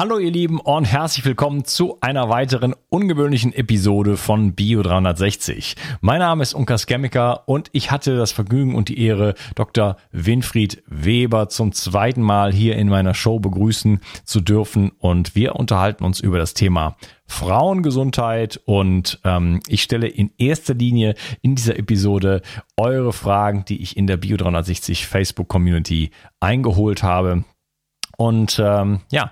Hallo ihr Lieben und herzlich willkommen zu einer weiteren ungewöhnlichen Episode von Bio 360. Mein Name ist Unkas Chemiker und ich hatte das Vergnügen und die Ehre, Dr. Winfried Weber zum zweiten Mal hier in meiner Show begrüßen zu dürfen und wir unterhalten uns über das Thema Frauengesundheit und ähm, ich stelle in erster Linie in dieser Episode eure Fragen, die ich in der Bio 360 Facebook Community eingeholt habe. Und ähm, ja,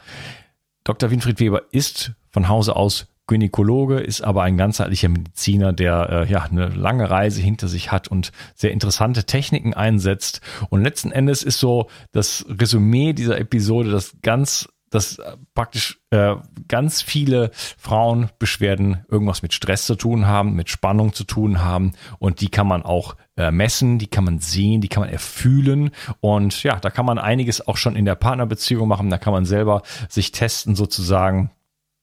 Dr. Winfried Weber ist von Hause aus Gynäkologe, ist aber ein ganzheitlicher Mediziner, der äh, ja eine lange Reise hinter sich hat und sehr interessante Techniken einsetzt. Und letzten Endes ist so das Resümee dieser Episode, das ganz dass praktisch äh, ganz viele Frauen Beschwerden irgendwas mit Stress zu tun haben, mit Spannung zu tun haben. Und die kann man auch äh, messen, die kann man sehen, die kann man erfühlen. Und ja, da kann man einiges auch schon in der Partnerbeziehung machen, da kann man selber sich testen sozusagen,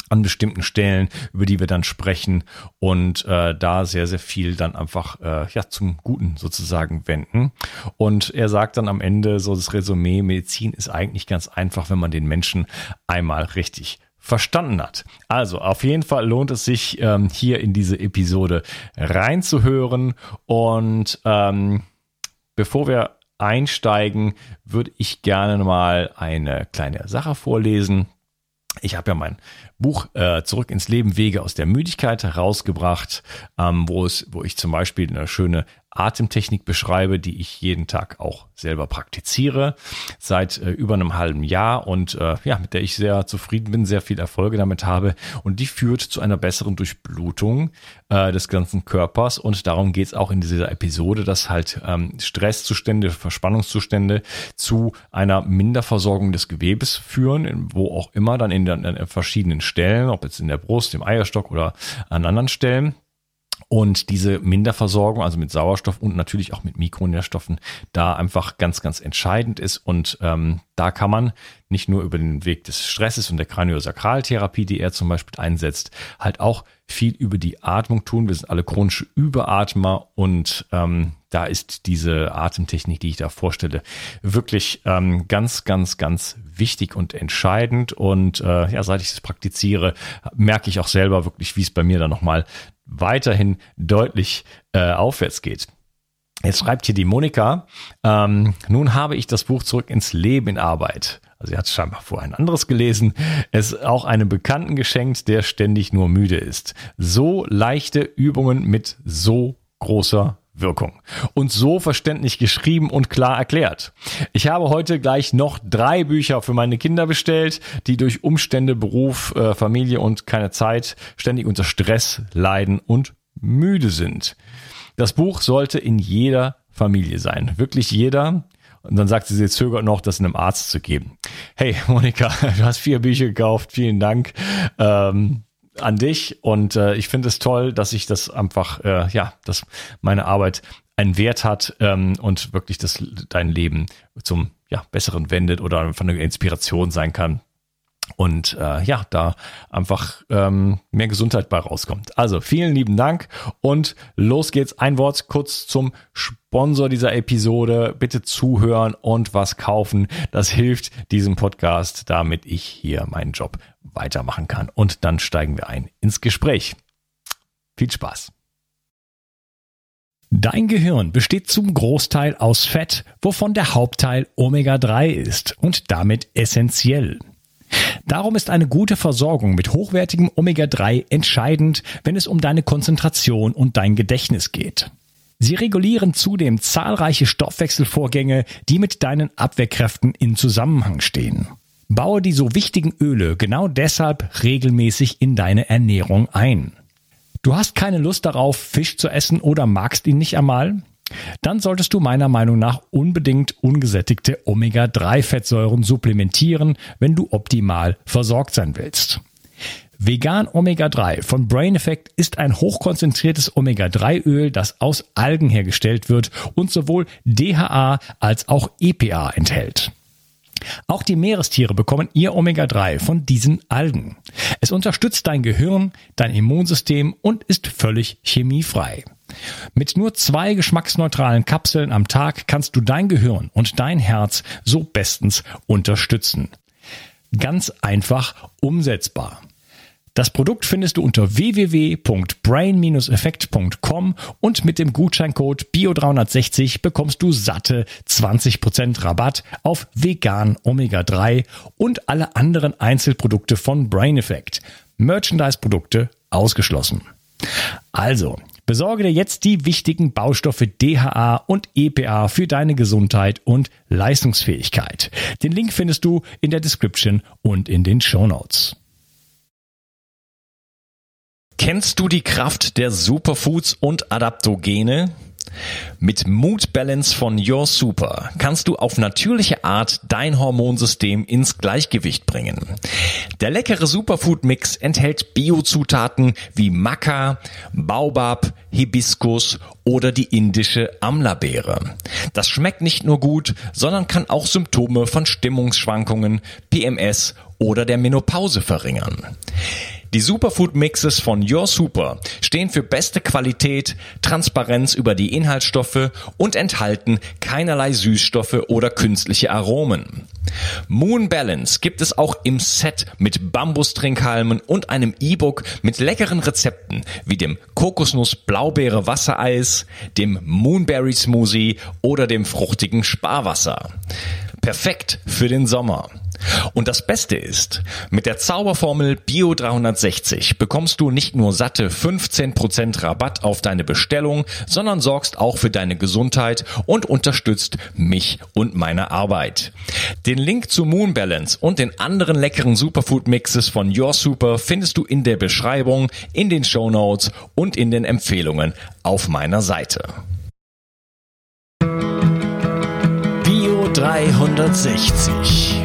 an bestimmten Stellen, über die wir dann sprechen und äh, da sehr, sehr viel dann einfach äh, ja zum Guten sozusagen wenden. Und er sagt dann am Ende so das Resümee, Medizin ist eigentlich ganz einfach, wenn man den Menschen einmal richtig verstanden hat. Also auf jeden Fall lohnt es sich, ähm, hier in diese Episode reinzuhören. Und ähm, bevor wir einsteigen, würde ich gerne mal eine kleine Sache vorlesen. Ich habe ja mein Buch äh, Zurück ins Leben Wege aus der Müdigkeit herausgebracht, ähm, wo es, wo ich zum Beispiel eine schöne Atemtechnik beschreibe, die ich jeden Tag auch selber praktiziere seit äh, über einem halben Jahr und äh, ja, mit der ich sehr zufrieden bin, sehr viel Erfolge damit habe und die führt zu einer besseren Durchblutung äh, des ganzen Körpers und darum geht es auch in dieser Episode, dass halt ähm, Stresszustände, Verspannungszustände zu einer Minderversorgung des Gewebes führen, wo auch immer dann in, den, in verschiedenen Stellen, ob jetzt in der Brust, im Eierstock oder an anderen Stellen. Und diese Minderversorgung, also mit Sauerstoff und natürlich auch mit Mikronährstoffen, da einfach ganz, ganz entscheidend ist. Und ähm, da kann man nicht nur über den Weg des Stresses und der Kraniosakraltherapie, die er zum Beispiel einsetzt, halt auch viel über die Atmung tun. Wir sind alle chronische Überatmer und ähm, da ist diese Atemtechnik, die ich da vorstelle, wirklich ähm, ganz, ganz, ganz wichtig und entscheidend. Und äh, ja, seit ich das praktiziere, merke ich auch selber wirklich, wie es bei mir dann nochmal weiterhin deutlich äh, aufwärts geht. Jetzt schreibt hier die Monika, ähm, nun habe ich das Buch Zurück ins Leben in Arbeit. Also sie hat scheinbar vorher ein anderes gelesen. Es auch einem Bekannten geschenkt, der ständig nur müde ist. So leichte Übungen mit so großer Wirkung. Und so verständlich geschrieben und klar erklärt. Ich habe heute gleich noch drei Bücher für meine Kinder bestellt, die durch Umstände, Beruf, äh, Familie und keine Zeit ständig unter Stress leiden und müde sind. Das Buch sollte in jeder Familie sein. Wirklich jeder. Und dann sagt sie, sie zögert noch, das einem Arzt zu geben. Hey, Monika, du hast vier Bücher gekauft. Vielen Dank. Ähm, an dich und äh, ich finde es toll, dass ich das einfach, äh, ja, dass meine Arbeit einen Wert hat ähm, und wirklich das dein Leben zum ja, besseren wendet oder einfach eine Inspiration sein kann und äh, ja, da einfach ähm, mehr Gesundheit bei rauskommt. Also vielen lieben Dank und los geht's. Ein Wort kurz zum Sponsor dieser Episode. Bitte zuhören und was kaufen. Das hilft diesem Podcast, damit ich hier meinen Job weitermachen kann. Und dann steigen wir ein ins Gespräch. Viel Spaß. Dein Gehirn besteht zum Großteil aus Fett, wovon der Hauptteil Omega-3 ist und damit essentiell. Darum ist eine gute Versorgung mit hochwertigem Omega-3 entscheidend, wenn es um deine Konzentration und dein Gedächtnis geht. Sie regulieren zudem zahlreiche Stoffwechselvorgänge, die mit deinen Abwehrkräften in Zusammenhang stehen. Baue die so wichtigen Öle genau deshalb regelmäßig in deine Ernährung ein. Du hast keine Lust darauf, Fisch zu essen oder magst ihn nicht einmal? Dann solltest du meiner Meinung nach unbedingt ungesättigte Omega-3-Fettsäuren supplementieren, wenn du optimal versorgt sein willst. Vegan Omega 3 von Brain Effect ist ein hochkonzentriertes Omega 3 Öl, das aus Algen hergestellt wird und sowohl DHA als auch EPA enthält. Auch die Meerestiere bekommen ihr Omega-3 von diesen Algen. Es unterstützt dein Gehirn, dein Immunsystem und ist völlig chemiefrei. Mit nur zwei geschmacksneutralen Kapseln am Tag kannst du dein Gehirn und dein Herz so bestens unterstützen. ganz einfach umsetzbar. Das Produkt findest du unter www.brain-effekt.com und mit dem Gutscheincode BIO360 bekommst du satte 20% Rabatt auf vegan Omega 3 und alle anderen Einzelprodukte von Brain Effect. Merchandise-Produkte ausgeschlossen. Also, besorge dir jetzt die wichtigen Baustoffe DHA und EPA für deine Gesundheit und Leistungsfähigkeit. Den Link findest du in der Description und in den Show Notes. Kennst du die Kraft der Superfoods und Adaptogene? Mit Mood Balance von Your Super kannst du auf natürliche Art dein Hormonsystem ins Gleichgewicht bringen. Der leckere Superfood Mix enthält Biozutaten wie Maca, Baobab, Hibiskus oder die indische Amla-Beere. Das schmeckt nicht nur gut, sondern kann auch Symptome von Stimmungsschwankungen, PMS oder der Menopause verringern. Die Superfood Mixes von Your Super stehen für beste Qualität, Transparenz über die Inhaltsstoffe und enthalten keinerlei Süßstoffe oder künstliche Aromen. Moon Balance gibt es auch im Set mit Bambustrinkhalmen und einem E-Book mit leckeren Rezepten wie dem Kokosnuss Blaubeere Wassereis, dem Moonberry Smoothie oder dem fruchtigen Sparwasser. Perfekt für den Sommer. Und das Beste ist, mit der Zauberformel Bio 360 bekommst du nicht nur satte 15% Rabatt auf deine Bestellung, sondern sorgst auch für deine Gesundheit und unterstützt mich und meine Arbeit. Den Link zu Moon Balance und den anderen leckeren Superfood Mixes von Your Super findest du in der Beschreibung, in den Show Notes und in den Empfehlungen auf meiner Seite. Bio 360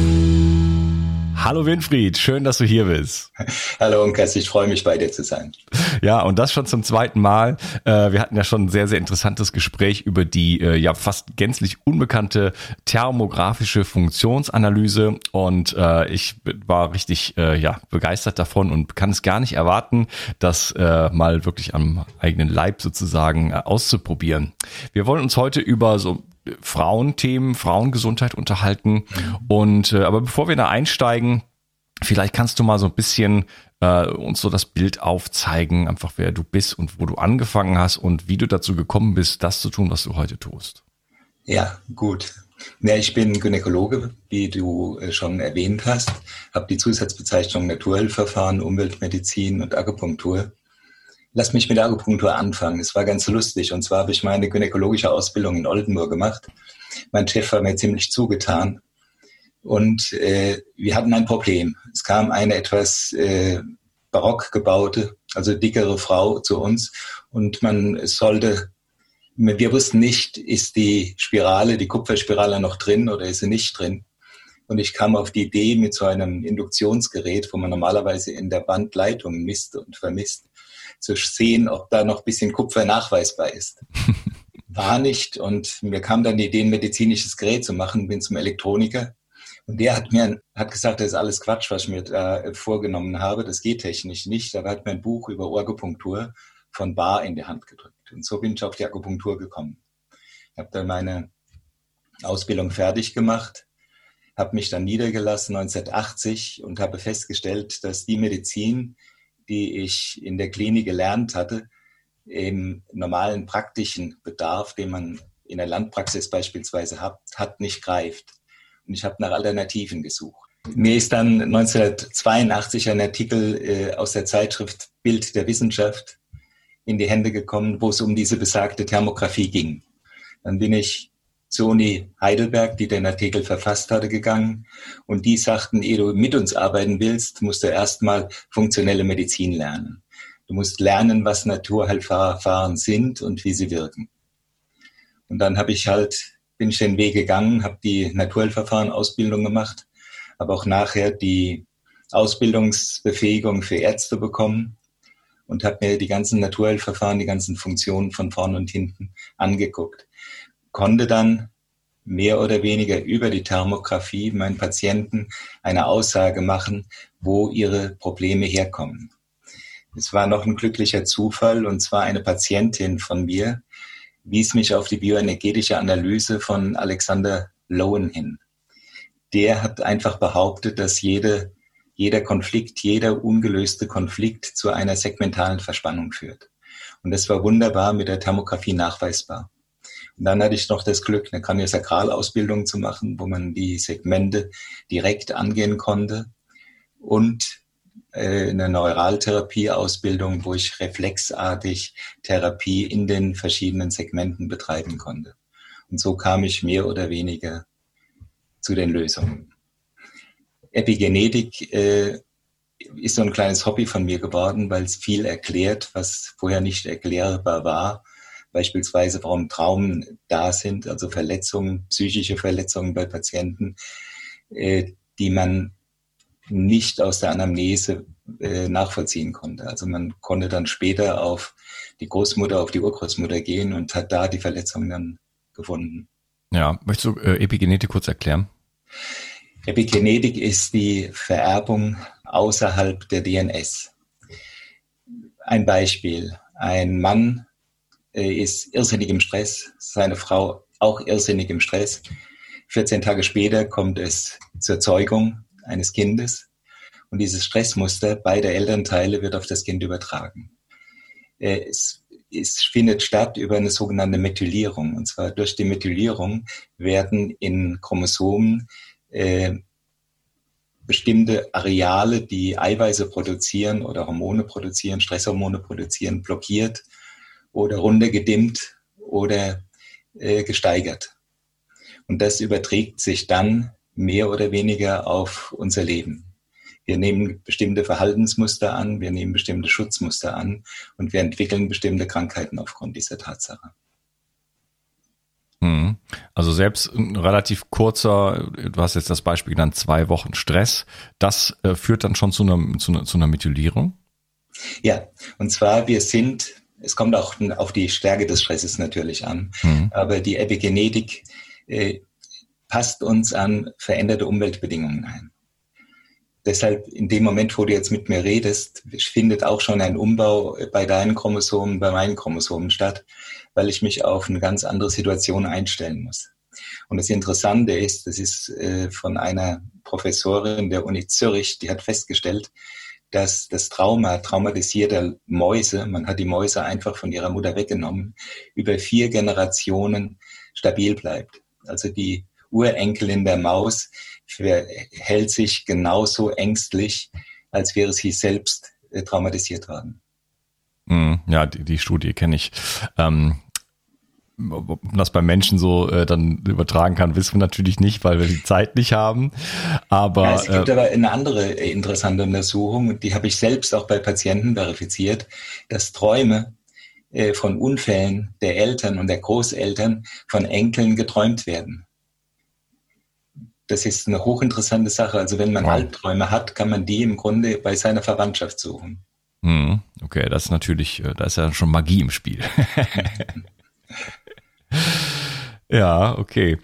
Hallo Winfried, schön, dass du hier bist. Hallo Unkas, ich freue mich bei dir zu sein. Ja, und das schon zum zweiten Mal. Äh, wir hatten ja schon ein sehr, sehr interessantes Gespräch über die äh, ja fast gänzlich unbekannte thermografische Funktionsanalyse und äh, ich war richtig ja begeistert davon und kann es gar nicht erwarten, das mal wirklich am eigenen Leib sozusagen auszuprobieren. Wir wollen uns heute über so Frauenthemen, Frauengesundheit unterhalten. Und äh, aber bevor wir da einsteigen, vielleicht kannst du mal so ein bisschen äh, uns so das Bild aufzeigen, einfach wer du bist und wo du angefangen hast und wie du dazu gekommen bist, das zu tun, was du heute tust. Ja, gut. Ja, ich bin Gynäkologe, wie du äh, schon erwähnt hast, habe die Zusatzbezeichnung Naturheilverfahren, Umweltmedizin und Akupunktur Lass mich mit der Akupunktur anfangen. Es war ganz lustig. Und zwar habe ich meine gynäkologische Ausbildung in Oldenburg gemacht. Mein Chef war mir ziemlich zugetan. Und äh, wir hatten ein Problem. Es kam eine etwas äh, barock gebaute, also dickere Frau zu uns. Und man sollte, wir wussten nicht, ist die Spirale, die Kupferspirale noch drin oder ist sie nicht drin. Und ich kam auf die Idee mit so einem Induktionsgerät, wo man normalerweise in der Bandleitung misst und vermisst, zu sehen, ob da noch ein bisschen Kupfer nachweisbar ist. War nicht. Und mir kam dann die Idee, ein medizinisches Gerät zu machen, bin zum Elektroniker. Und der hat mir hat gesagt, das ist alles Quatsch, was ich mir da vorgenommen habe. Das geht technisch nicht. Aber hat mir ein Buch über Akupunktur von Bar in die Hand gedrückt. Und so bin ich auf die Akupunktur gekommen. Ich habe dann meine Ausbildung fertig gemacht, habe mich dann niedergelassen 1980 und habe festgestellt, dass die Medizin, die ich in der Klinik gelernt hatte, im normalen praktischen Bedarf, den man in der Landpraxis beispielsweise hat, hat nicht greift. Und ich habe nach Alternativen gesucht. Mir ist dann 1982 ein Artikel äh, aus der Zeitschrift Bild der Wissenschaft in die Hände gekommen, wo es um diese besagte Thermografie ging. Dann bin ich Uni Heidelberg, die den Artikel verfasst hatte, gegangen. Und die sagten, ehe du mit uns arbeiten willst, musst du erstmal funktionelle Medizin lernen. Du musst lernen, was Naturheilverfahren sind und wie sie wirken. Und dann habe ich halt, bin ich den Weg gegangen, habe die Naturheilverfahren-Ausbildung gemacht, habe auch nachher die Ausbildungsbefähigung für Ärzte bekommen und habe mir die ganzen Naturheilverfahren, die ganzen Funktionen von vorn und hinten angeguckt. Konnte dann mehr oder weniger über die Thermografie meinen Patienten eine Aussage machen, wo ihre Probleme herkommen. Es war noch ein glücklicher Zufall und zwar eine Patientin von mir wies mich auf die bioenergetische Analyse von Alexander Lowen hin. Der hat einfach behauptet, dass jede, jeder Konflikt, jeder ungelöste Konflikt zu einer segmentalen Verspannung führt. Und das war wunderbar mit der Thermografie nachweisbar. Und dann hatte ich noch das Glück, eine Kraniosakralausbildung zu machen, wo man die Segmente direkt angehen konnte. Und äh, eine Neuraltherapie-Ausbildung, wo ich reflexartig Therapie in den verschiedenen Segmenten betreiben konnte. Und so kam ich mehr oder weniger zu den Lösungen. Epigenetik äh, ist so ein kleines Hobby von mir geworden, weil es viel erklärt, was vorher nicht erklärbar war. Beispielsweise, warum Traumen da sind, also Verletzungen, psychische Verletzungen bei Patienten, äh, die man nicht aus der Anamnese äh, nachvollziehen konnte. Also man konnte dann später auf die Großmutter, auf die Urgroßmutter gehen und hat da die Verletzung dann gefunden. Ja, möchtest du äh, Epigenetik kurz erklären? Epigenetik ist die Vererbung außerhalb der DNS. Ein Beispiel. Ein Mann ist irrsinnig im Stress, seine Frau auch irrsinnig im Stress. 14 Tage später kommt es zur Zeugung eines Kindes und dieses Stressmuster beider Elternteile wird auf das Kind übertragen. Äh, es, es findet statt über eine sogenannte Methylierung. Und zwar durch die Methylierung werden in Chromosomen äh, bestimmte Areale, die Eiweiße produzieren oder Hormone produzieren, Stresshormone produzieren, blockiert oder runtergedimmt oder äh, gesteigert. Und das überträgt sich dann mehr oder weniger auf unser Leben. Wir nehmen bestimmte Verhaltensmuster an, wir nehmen bestimmte Schutzmuster an und wir entwickeln bestimmte Krankheiten aufgrund dieser Tatsache. Hm. Also selbst ein relativ kurzer, du hast jetzt das Beispiel genannt, zwei Wochen Stress, das äh, führt dann schon zu einer, zu, einer, zu einer Methylierung? Ja, und zwar wir sind, es kommt auch auf die Stärke des Stresses natürlich an, mhm. aber die Epigenetik äh, passt uns an veränderte Umweltbedingungen ein. Deshalb in dem Moment, wo du jetzt mit mir redest, findet auch schon ein Umbau bei deinen Chromosomen, bei meinen Chromosomen statt, weil ich mich auf eine ganz andere Situation einstellen muss. Und das Interessante ist, das ist äh, von einer Professorin der Uni Zürich, die hat festgestellt, dass das Trauma, traumatisierter Mäuse, man hat die Mäuse einfach von ihrer Mutter weggenommen, über vier Generationen stabil bleibt. Also die Urenkelin der Maus verhält sich genauso ängstlich, als wäre sie selbst äh, traumatisiert worden. Hm, ja, die, die Studie kenne ich. Ähm, ob man das bei Menschen so äh, dann übertragen kann, wissen wir natürlich nicht, weil wir die Zeit nicht haben. Aber ja, es gibt äh, aber eine andere äh, interessante Untersuchung, die habe ich selbst auch bei Patienten verifiziert, dass Träume äh, von Unfällen der Eltern und der Großeltern von Enkeln geträumt werden das ist eine hochinteressante Sache. Also wenn man wow. Albträume hat, kann man die im Grunde bei seiner Verwandtschaft suchen. Hm, okay, das ist natürlich, äh, da ist ja schon Magie im Spiel. ja, okay.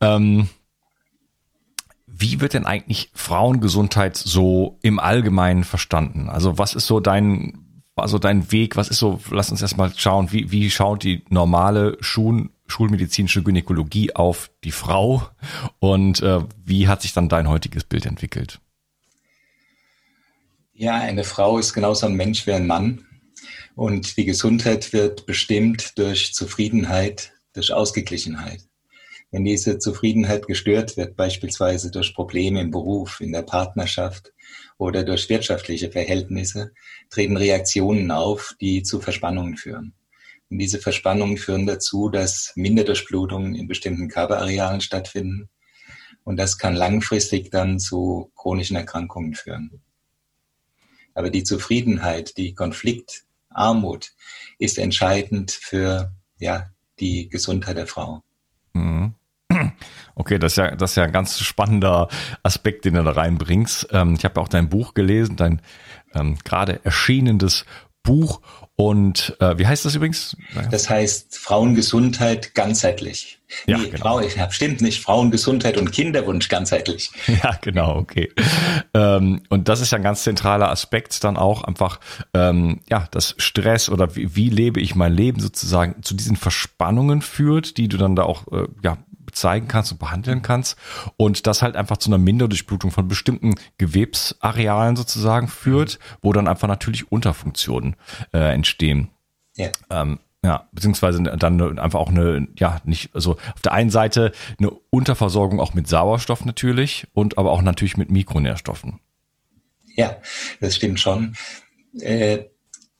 Ähm, wie wird denn eigentlich Frauengesundheit so im Allgemeinen verstanden? Also was ist so dein, also dein Weg? Was ist so, lass uns erstmal schauen, wie, wie schaut die normale Schul schulmedizinische Gynäkologie auf die Frau und äh, wie hat sich dann dein heutiges Bild entwickelt? Ja, eine Frau ist genauso ein Mensch wie ein Mann und die Gesundheit wird bestimmt durch Zufriedenheit, durch Ausgeglichenheit. Wenn diese Zufriedenheit gestört wird, beispielsweise durch Probleme im Beruf, in der Partnerschaft oder durch wirtschaftliche Verhältnisse, treten Reaktionen auf, die zu Verspannungen führen. Und diese Verspannungen führen dazu, dass Minderdurchblutungen in bestimmten Körperarealen stattfinden. Und das kann langfristig dann zu chronischen Erkrankungen führen. Aber die Zufriedenheit, die Konfliktarmut ist entscheidend für ja, die Gesundheit der Frau. Mhm. Okay, das ist ja, das ist ja ein ganz spannender Aspekt, den du da reinbringst. Ähm, ich habe auch dein Buch gelesen, dein ähm, gerade erschienenes Buch. Und äh, wie heißt das übrigens? Das heißt Frauengesundheit ganzheitlich. Ja, nee, genau. Frau, ich hab, stimmt nicht, Frauengesundheit und Kinderwunsch ganzheitlich. Ja, genau, okay. Ähm, und das ist ja ein ganz zentraler Aspekt dann auch einfach, ähm, ja, das Stress oder wie, wie lebe ich mein Leben sozusagen zu diesen Verspannungen führt, die du dann da auch äh, ja, zeigen kannst und behandeln kannst und das halt einfach zu einer Minderdurchblutung von bestimmten Gewebsarealen sozusagen führt, wo dann einfach natürlich Unterfunktionen äh, entstehen. Ja. Ähm, ja, beziehungsweise dann einfach auch eine, ja, nicht, also auf der einen Seite eine Unterversorgung auch mit Sauerstoff natürlich und aber auch natürlich mit Mikronährstoffen. Ja, das stimmt schon. Äh,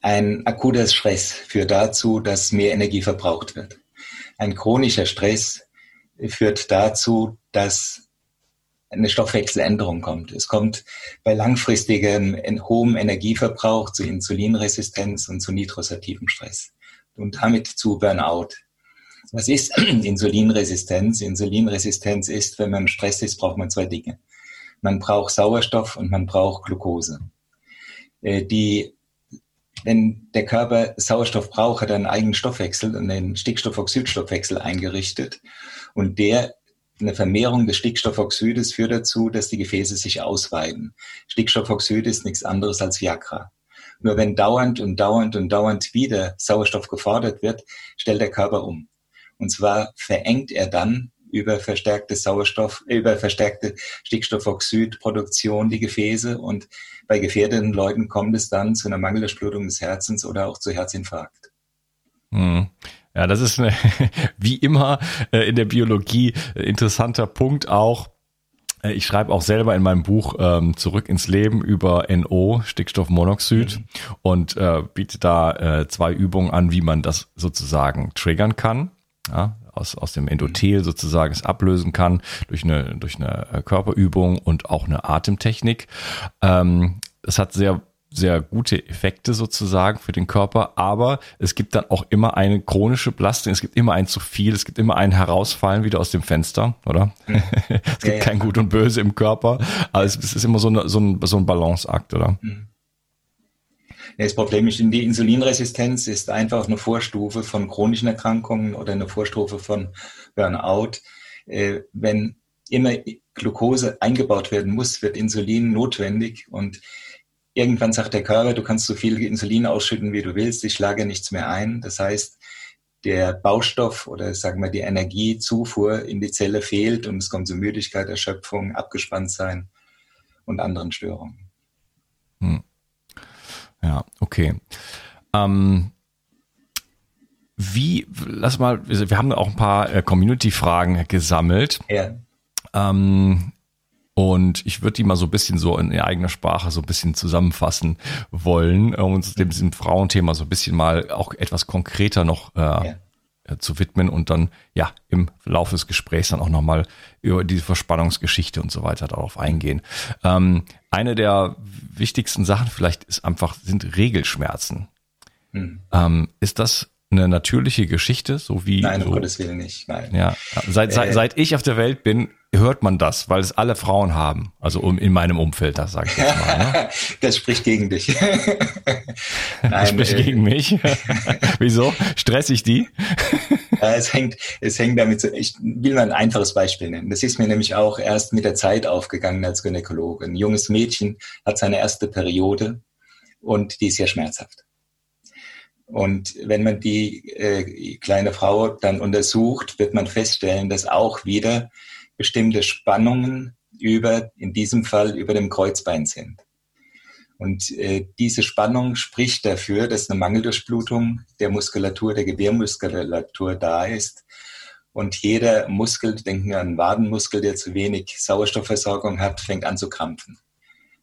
ein akuter Stress führt dazu, dass mehr Energie verbraucht wird. Ein chronischer Stress führt dazu, dass eine Stoffwechseländerung kommt. Es kommt bei langfristigem hohem Energieverbrauch zu Insulinresistenz und zu nitrosativem Stress und damit zu Burnout. Was ist Insulinresistenz? Insulinresistenz ist, wenn man Stress ist, braucht man zwei Dinge. Man braucht Sauerstoff und man braucht Glucose. Äh, die, wenn der Körper Sauerstoff braucht, hat er einen eigenen Stoffwechsel und einen Stickstoffoxidstoffwechsel eingerichtet. Und der eine Vermehrung des Stickstoffoxides führt dazu, dass die Gefäße sich ausweiten. Stickstoffoxid ist nichts anderes als Viagra. Nur wenn dauernd und dauernd und dauernd wieder Sauerstoff gefordert wird, stellt der Körper um. Und zwar verengt er dann über verstärkte Sauerstoff, über verstärkte Stickstoffoxidproduktion die Gefäße und bei gefährdeten Leuten kommt es dann zu einer Mangeldurchblutung des Herzens oder auch zu Herzinfarkt. Hm. Ja, das ist eine, wie immer äh, in der Biologie äh, interessanter Punkt auch. Äh, ich schreibe auch selber in meinem Buch ähm, Zurück ins Leben über NO, Stickstoffmonoxid, mhm. und äh, biete da äh, zwei Übungen an, wie man das sozusagen triggern kann. Ja, aus, aus dem Endothel sozusagen es ablösen kann durch eine, durch eine Körperübung und auch eine Atemtechnik. Ähm, das hat sehr sehr gute Effekte sozusagen für den Körper, aber es gibt dann auch immer eine chronische Belastung, es gibt immer ein zu viel, es gibt immer ein Herausfallen wieder aus dem Fenster, oder? Mhm. es gibt ja, kein Gut und Böse im Körper, aber es, ist immer so, eine, so, ein, so ein Balanceakt, oder? Mhm. Das Problem ist, die Insulinresistenz ist einfach eine Vorstufe von chronischen Erkrankungen oder eine Vorstufe von Burnout. Äh, wenn immer Glucose eingebaut werden muss, wird Insulin notwendig und irgendwann sagt der Körper, du kannst so viel Insulin ausschütten, wie du willst, ich schlage nichts mehr ein. Das heißt, der Baustoff oder sagen wir die Energiezufuhr in die Zelle fehlt und es kommt zu Müdigkeit, Erschöpfung, abgespannt sein und anderen Störungen. Hm. Ja, okay. Ähm, wie, lass mal, wir haben auch ein paar äh, Community-Fragen gesammelt. Ja. Ähm, und ich würde die mal so ein bisschen so in eigener Sprache so ein bisschen zusammenfassen wollen, um uns dem, diesem Frauenthema so ein bisschen mal auch etwas konkreter noch äh, ja. Äh, zu widmen und dann ja im Laufe des Gesprächs dann auch nochmal über diese Verspannungsgeschichte und so weiter darauf eingehen. Ähm, eine der wichtigsten Sachen vielleicht ist einfach, sind Regelschmerzen. Hm. Ähm, ist das eine natürliche Geschichte, so wie. Nein, um so, Gottes Willen nicht. Nein. Ja, seit, seit, äh, seit ich auf der Welt bin, hört man das, weil es alle Frauen haben. Also um, in meinem Umfeld, das sage ich jetzt mal. Ne? Das spricht gegen dich. Nein, das spricht äh, gegen mich. Wieso? Stress ich die? es hängt, es hängt damit zu, ich will mal ein einfaches Beispiel nennen. Das ist mir nämlich auch erst mit der Zeit aufgegangen als Gynäkologe. Ein junges Mädchen hat seine erste Periode und die ist ja schmerzhaft. Und wenn man die äh, kleine Frau dann untersucht, wird man feststellen, dass auch wieder bestimmte Spannungen über, in diesem Fall über dem Kreuzbein sind. Und äh, diese Spannung spricht dafür, dass eine Mangeldurchblutung der Muskulatur, der Gebärmuskulatur da ist. Und jeder Muskel, denken wir an einen Wadenmuskel, der zu wenig Sauerstoffversorgung hat, fängt an zu krampfen.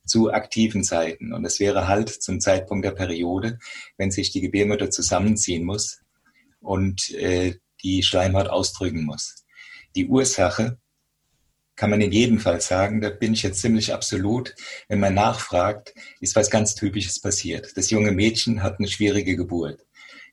Zu aktiven Zeiten. Und das wäre halt zum Zeitpunkt der Periode, wenn sich die Gebärmutter zusammenziehen muss und äh, die Schleimhaut ausdrücken muss. Die Ursache kann man in jedem Fall sagen, da bin ich jetzt ziemlich absolut, wenn man nachfragt, ist was ganz Typisches passiert. Das junge Mädchen hat eine schwierige Geburt.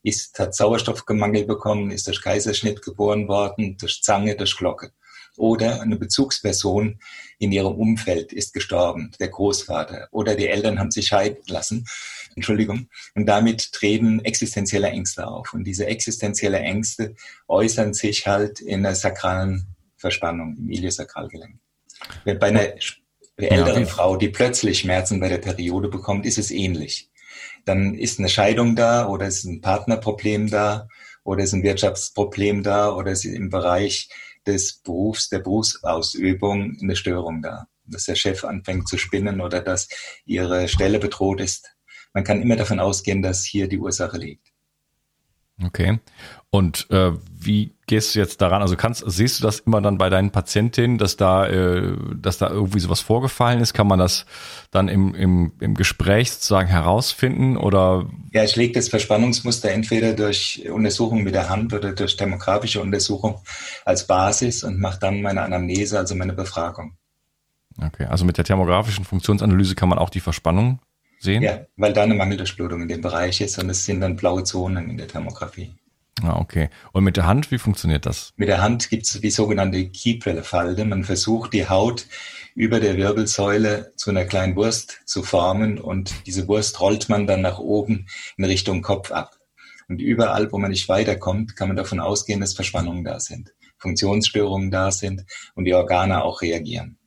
Ist, hat Sauerstoffgemangel bekommen, ist durch Kaiserschnitt geboren worden, durch Zange, durch Glocke. Oder eine Bezugsperson in ihrem Umfeld ist gestorben, der Großvater oder die Eltern haben sich scheiden lassen. Entschuldigung. Und damit treten existenzielle Ängste auf. Und diese existenzielle Ängste äußern sich halt in der sakralen Verspannung im Iliosakralgelenk. Bei einer älteren ja, Frau, die plötzlich Schmerzen bei der Periode bekommt, ist es ähnlich. Dann ist eine Scheidung da oder ist ein Partnerproblem da oder ist ein Wirtschaftsproblem da oder ist im Bereich des Berufs, der Berufsausübung eine Störung da. Dass der Chef anfängt zu spinnen oder dass ihre Stelle bedroht ist. Man kann immer davon ausgehen, dass hier die Ursache liegt. Okay. Und äh, wie gehst du jetzt daran? Also kannst, siehst du das immer dann bei deinen Patientinnen, dass da, äh, dass da irgendwie sowas vorgefallen ist? Kann man das dann im, im, im Gespräch sozusagen herausfinden oder? Ja, ich lege das Verspannungsmuster entweder durch Untersuchung mit der Hand oder durch demografische Untersuchung als Basis und mache dann meine Anamnese, also meine Befragung. Okay, also mit der thermografischen Funktionsanalyse kann man auch die Verspannung sehen? Ja, weil da eine Mangeldurchblutung in dem Bereich ist und es sind dann blaue Zonen in der Thermografie. Ah, okay. Und mit der Hand, wie funktioniert das? Mit der Hand gibt es die sogenannte Kieprelle-Falde. Man versucht, die Haut über der Wirbelsäule zu einer kleinen Wurst zu formen und diese Wurst rollt man dann nach oben in Richtung Kopf ab. Und überall, wo man nicht weiterkommt, kann man davon ausgehen, dass Verspannungen da sind, Funktionsstörungen da sind und die Organe auch reagieren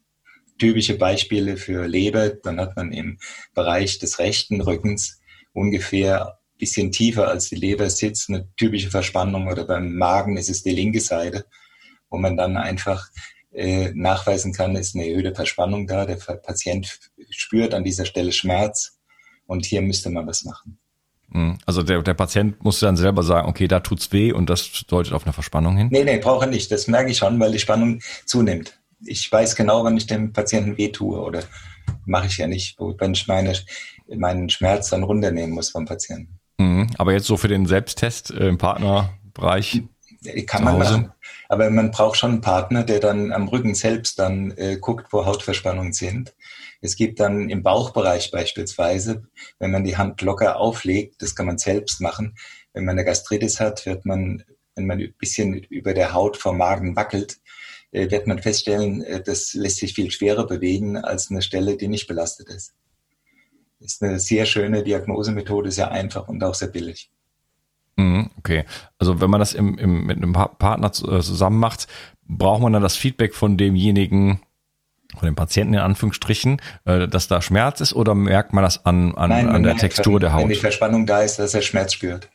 typische Beispiele für Leber, dann hat man im Bereich des rechten Rückens ungefähr ein bisschen tiefer als die Leber sitzt, eine typische Verspannung oder beim Magen ist es die linke Seite, wo man dann einfach äh, nachweisen kann, ist eine erhöhte Verspannung da. Der Patient spürt an dieser Stelle Schmerz und hier müsste man was machen. Hm. Also der, der Patient muss dann selber sagen, okay, da tut's weh und das deutet auf eine Verspannung hin? Nee, nee, brauche nicht. Das merke ich schon, weil die Spannung zunimmt ich weiß genau, wann ich dem Patienten wehtue oder mache ich ja nicht, wenn ich meine, meinen Schmerz dann runternehmen muss vom Patienten. Mhm. Aber jetzt so für den Selbsttest im Partnerbereich? Kann man machen. Aber man braucht schon einen Partner, der dann am Rücken selbst dann äh, guckt, wo Hautverspannungen sind. Es gibt dann im Bauchbereich beispielsweise, wenn man die Hand locker auflegt, das kann man selbst machen. Wenn man eine Gastritis hat, wird man, wenn man ein bisschen über der Haut vom Magen wackelt, äh, wird man feststellen, äh, das lässt sich viel schwerer bewegen als eine Stelle, die nicht belastet ist. Ist eine sehr schöne Diagnosemethode, sehr einfach und auch sehr billig. Mhm, okay. Also wenn man das im, im, mit einem Partner äh, zusammen macht, braucht man dann das Feedback von demjenigen, von dem Patienten in Anführungsstrichen, dass da Schmerz ist oder merkt man das an, an, Nein, an der Textur der Haut? Wenn die Verspannung da ist, dass er Schmerz spürt.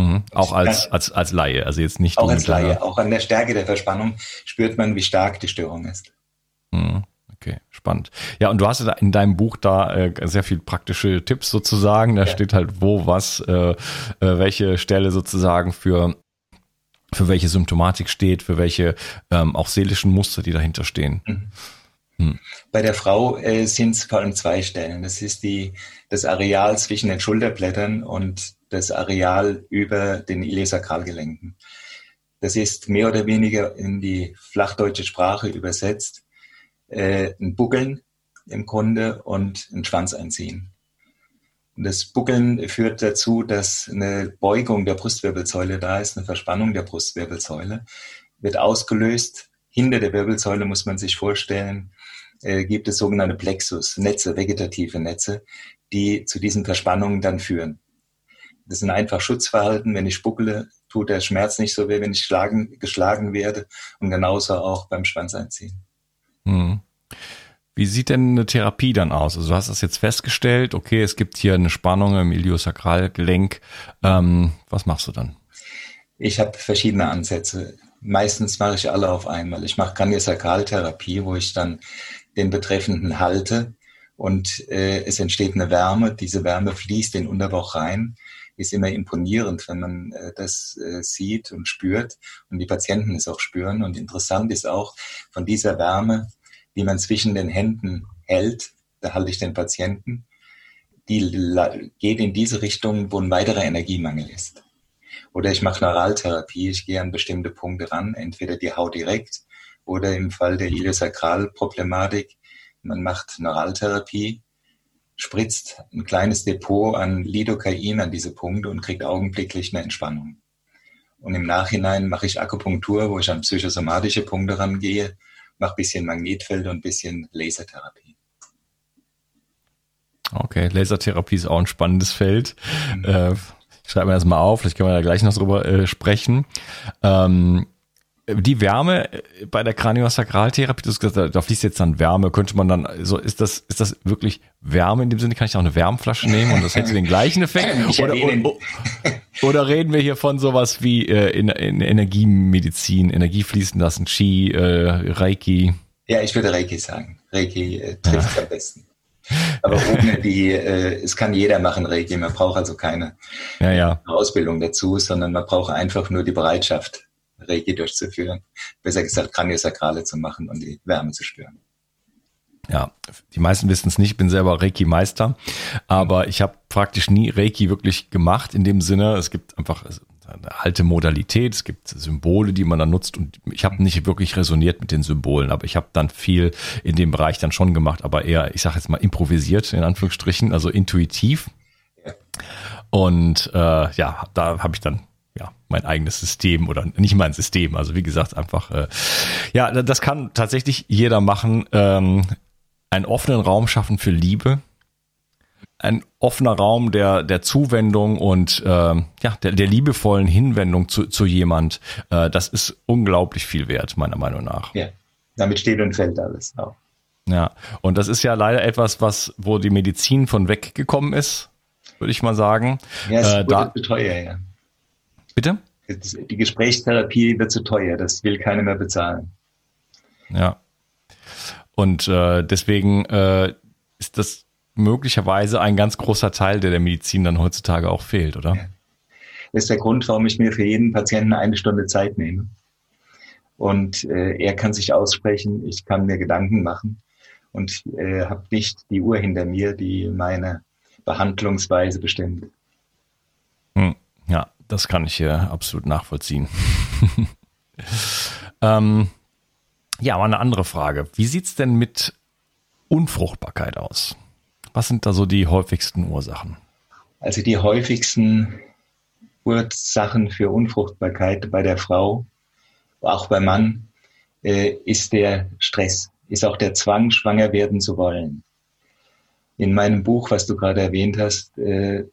Mhm. Auch als, als, als Laie, also jetzt nicht. Auch als Laie, auch an der Stärke der Verspannung spürt man, wie stark die Störung ist. Mhm. Okay, spannend. Ja, und du hast in deinem Buch da äh, sehr viel praktische Tipps sozusagen. Da ja. steht halt, wo, was, äh, äh, welche Stelle sozusagen für für welche Symptomatik steht, für welche ähm, auch seelischen Muster, die dahinter stehen. Mhm. Hm. Bei der Frau äh, sind es vor allem zwei Stellen. Das ist die, das Areal zwischen den Schulterblättern und das Areal über den Iliosakralgelenken. Das ist mehr oder weniger in die flachdeutsche Sprache übersetzt äh, ein Buckeln im Grunde und ein Schwanz einziehen. Und das Buckeln führt dazu, dass eine Beugung der Brustwirbelsäule da ist, eine Verspannung der Brustwirbelsäule, wird ausgelöst. Hinter der Wirbelsäule muss man sich vorstellen, äh, gibt es sogenannte Plexus, Netze, vegetative Netze, die zu diesen Verspannungen dann führen. Das sind einfach Schutzverhalten. Wenn ich spuckle, tut der Schmerz nicht so weh, wenn ich schlagen, geschlagen werde. Und genauso auch beim Schwanz einziehen. Hm. Wie sieht denn eine Therapie dann aus? Also du hast das jetzt festgestellt, okay, es gibt hier eine Spannung im Iliosakralgelenk. Ähm, was machst du dann? Ich habe verschiedene Ansätze. Meistens mache ich alle auf einmal. Ich mache Kraniosakraltherapie, wo ich dann den Betreffenden halte und äh, es entsteht eine Wärme. Diese Wärme fließt in den Unterbauch rein ist immer imponierend, wenn man äh, das äh, sieht und spürt und die Patienten es auch spüren. Und interessant ist auch von dieser Wärme, die man zwischen den Händen hält, da halte ich den Patienten, die geht in diese Richtung, wo ein weiterer Energiemangel ist. Oder ich mache Neuraltherapie, ich gehe an bestimmte Punkte ran, entweder die Haut direkt oder im Fall der Iliosakralproblematik, man macht Neuraltherapie spritzt ein kleines Depot an Lidocain an diese Punkte und kriegt augenblicklich eine Entspannung. Und im Nachhinein mache ich Akupunktur, wo ich an psychosomatische Punkte rangehe, mache ein bisschen Magnetfeld und ein bisschen Lasertherapie. Okay, Lasertherapie ist auch ein spannendes Feld. Mhm. Äh, ich schreibe mir das mal auf, vielleicht können wir da gleich noch drüber äh, sprechen. Ähm, die Wärme bei der Kraniosakraltherapie, da, da fließt jetzt dann Wärme, könnte man dann, so ist das, ist das wirklich Wärme in dem Sinne? Kann ich auch eine Wärmflasche nehmen und das hätte den gleichen Effekt? Oder, oder, oder, reden wir hier von sowas wie äh, in, in Energiemedizin, Energie fließen lassen, Qi, äh, Reiki? Ja, ich würde Reiki sagen. Reiki äh, trifft ja. am besten. Aber ohne die, äh, es kann jeder machen, Reiki. Man braucht also keine ja, ja. Ausbildung dazu, sondern man braucht einfach nur die Bereitschaft Reiki durchzuführen. Besser gesagt, Kraniosakrale zu machen und die Wärme zu spüren. Ja, die meisten wissen es nicht, ich bin selber Reiki-Meister, aber ich habe praktisch nie Reiki wirklich gemacht in dem Sinne. Es gibt einfach eine alte Modalität, es gibt Symbole, die man dann nutzt und ich habe nicht wirklich resoniert mit den Symbolen, aber ich habe dann viel in dem Bereich dann schon gemacht, aber eher, ich sage jetzt mal improvisiert in Anführungsstrichen, also intuitiv. Und äh, ja, da habe ich dann ja, mein eigenes System oder nicht mein System. Also wie gesagt, einfach, äh, ja, das kann tatsächlich jeder machen. Ähm, einen offenen Raum schaffen für Liebe. Ein offener Raum der, der Zuwendung und äh, ja, der, der liebevollen Hinwendung zu, zu jemand, äh, das ist unglaublich viel wert, meiner Meinung nach. Ja, damit steht und fällt alles auch. Ja, und das ist ja leider etwas, was, wo die Medizin von weggekommen ist, würde ich mal sagen. Ja, es äh, da, teuer, ja. Bitte? Die Gesprächstherapie wird zu teuer, das will keiner mehr bezahlen. Ja. Und äh, deswegen äh, ist das möglicherweise ein ganz großer Teil, der der Medizin dann heutzutage auch fehlt, oder? Das ist der Grund, warum ich mir für jeden Patienten eine Stunde Zeit nehme. Und äh, er kann sich aussprechen, ich kann mir Gedanken machen und äh, habe nicht die Uhr hinter mir, die meine Behandlungsweise bestimmt. Hm. Ja, das kann ich hier absolut nachvollziehen. ähm, ja, aber eine andere Frage. Wie sieht es denn mit Unfruchtbarkeit aus? Was sind da so die häufigsten Ursachen? Also die häufigsten Ursachen für Unfruchtbarkeit bei der Frau, auch beim Mann, äh, ist der Stress, ist auch der Zwang, schwanger werden zu wollen. In meinem Buch, was du gerade erwähnt hast, äh,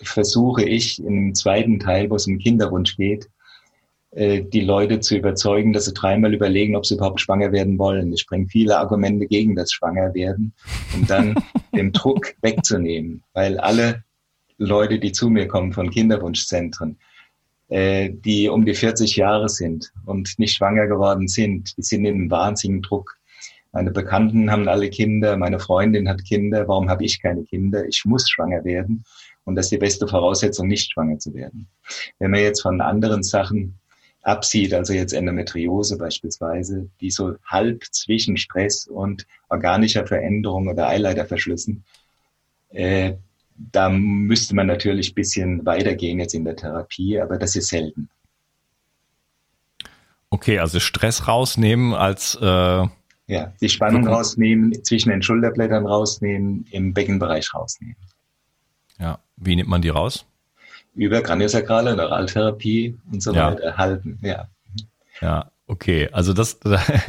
versuche ich im zweiten Teil, wo es um Kinderwunsch geht, äh, die Leute zu überzeugen, dass sie dreimal überlegen, ob sie überhaupt schwanger werden wollen. Ich bringe viele Argumente gegen das Schwangerwerden, um dann den Druck wegzunehmen, weil alle Leute, die zu mir kommen von Kinderwunschzentren, äh, die um die 40 Jahre sind und nicht schwanger geworden sind, die sind in einem wahnsinnigen Druck. Meine Bekannten haben alle Kinder, meine Freundin hat Kinder, warum habe ich keine Kinder? Ich muss schwanger werden. Und das ist die beste Voraussetzung, nicht schwanger zu werden. Wenn man jetzt von anderen Sachen absieht, also jetzt Endometriose beispielsweise, die so halb zwischen Stress und organischer Veränderung oder Eileiterverschlüssen, äh, da müsste man natürlich ein bisschen weitergehen jetzt in der Therapie, aber das ist selten. Okay, also Stress rausnehmen als äh ja, die Spannung rausnehmen, zwischen den Schulterblättern rausnehmen, im Beckenbereich rausnehmen. Ja, wie nimmt man die raus? Über Kraniosakrale, Neuraltherapie und so ja. weiter erhalten, ja. Ja, okay. Also das,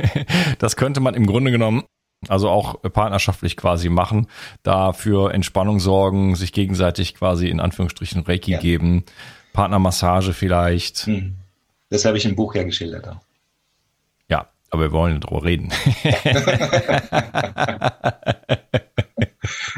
das könnte man im Grunde genommen also auch partnerschaftlich quasi machen, da für Entspannung sorgen, sich gegenseitig quasi in Anführungsstrichen Reiki ja. geben, Partnermassage vielleicht. Hm. Das habe ich im Buch ja geschildert auch. Ja, aber wir wollen darüber reden.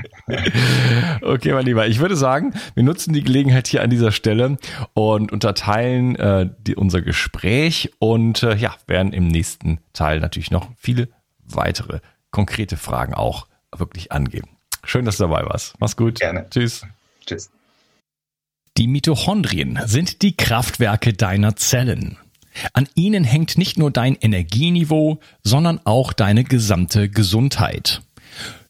okay, mein Lieber, ich würde sagen, wir nutzen die Gelegenheit hier an dieser Stelle und unterteilen äh, die, unser Gespräch und äh, ja, werden im nächsten Teil natürlich noch viele weitere konkrete Fragen auch wirklich angeben. Schön, dass du dabei warst. Mach's gut. Gerne. Tschüss. Tschüss. Die Mitochondrien sind die Kraftwerke deiner Zellen. An ihnen hängt nicht nur dein Energieniveau, sondern auch deine gesamte Gesundheit.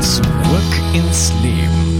Zurück ins Leben.